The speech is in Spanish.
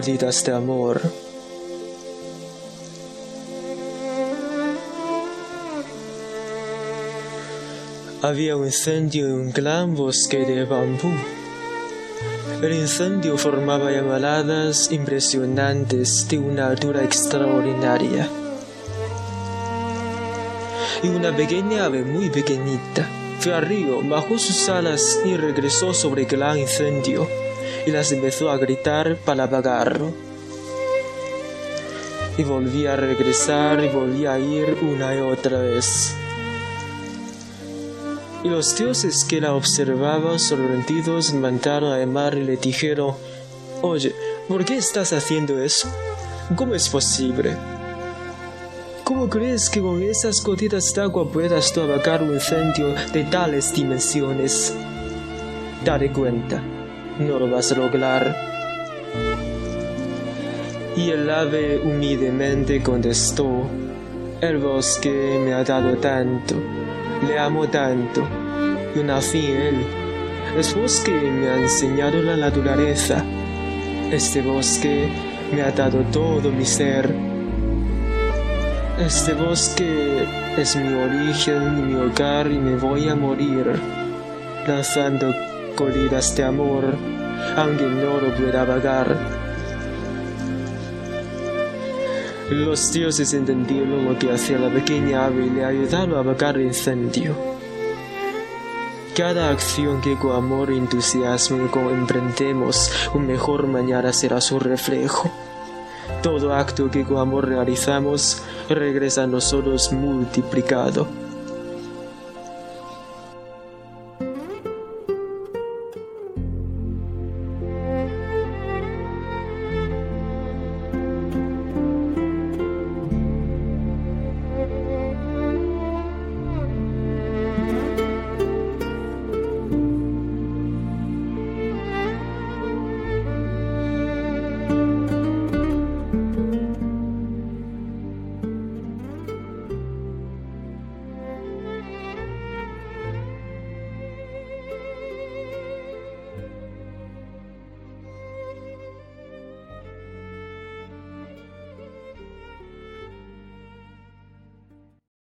de amor. Había un incendio en un gran bosque de bambú. El incendio formaba llamaradas impresionantes de una altura extraordinaria. Y una pequeña ave muy pequeñita fue al río, bajó sus alas y regresó sobre el gran incendio y las empezó a gritar para apagarlo. Y volvía a regresar y volvía a ir una y otra vez. Y los dioses que la observaban sorprendidos mandaron a Emar y le dijeron, Oye, ¿por qué estás haciendo eso? ¿Cómo es posible? ¿Cómo crees que con esas gotitas de agua puedas tú apagar un incendio de tales dimensiones? Dale cuenta, no lo vas a lograr. Y el ave humildemente contestó, el bosque me ha dado tanto le amo tanto. Yo nací en él. Es bosque me ha enseñado la naturaleza. Este bosque me ha dado todo mi ser. Este bosque es mi origen y mi hogar y me voy a morir lanzando colidas de amor, aunque no lo pueda vagar. Los dioses entendieron lo que hacía la pequeña ave y le ayudaron a apagar el incendio. Cada acción que con amor e entusiasmo emprendemos, un mejor mañana será su reflejo. Todo acto que con amor realizamos regresa a nosotros multiplicado.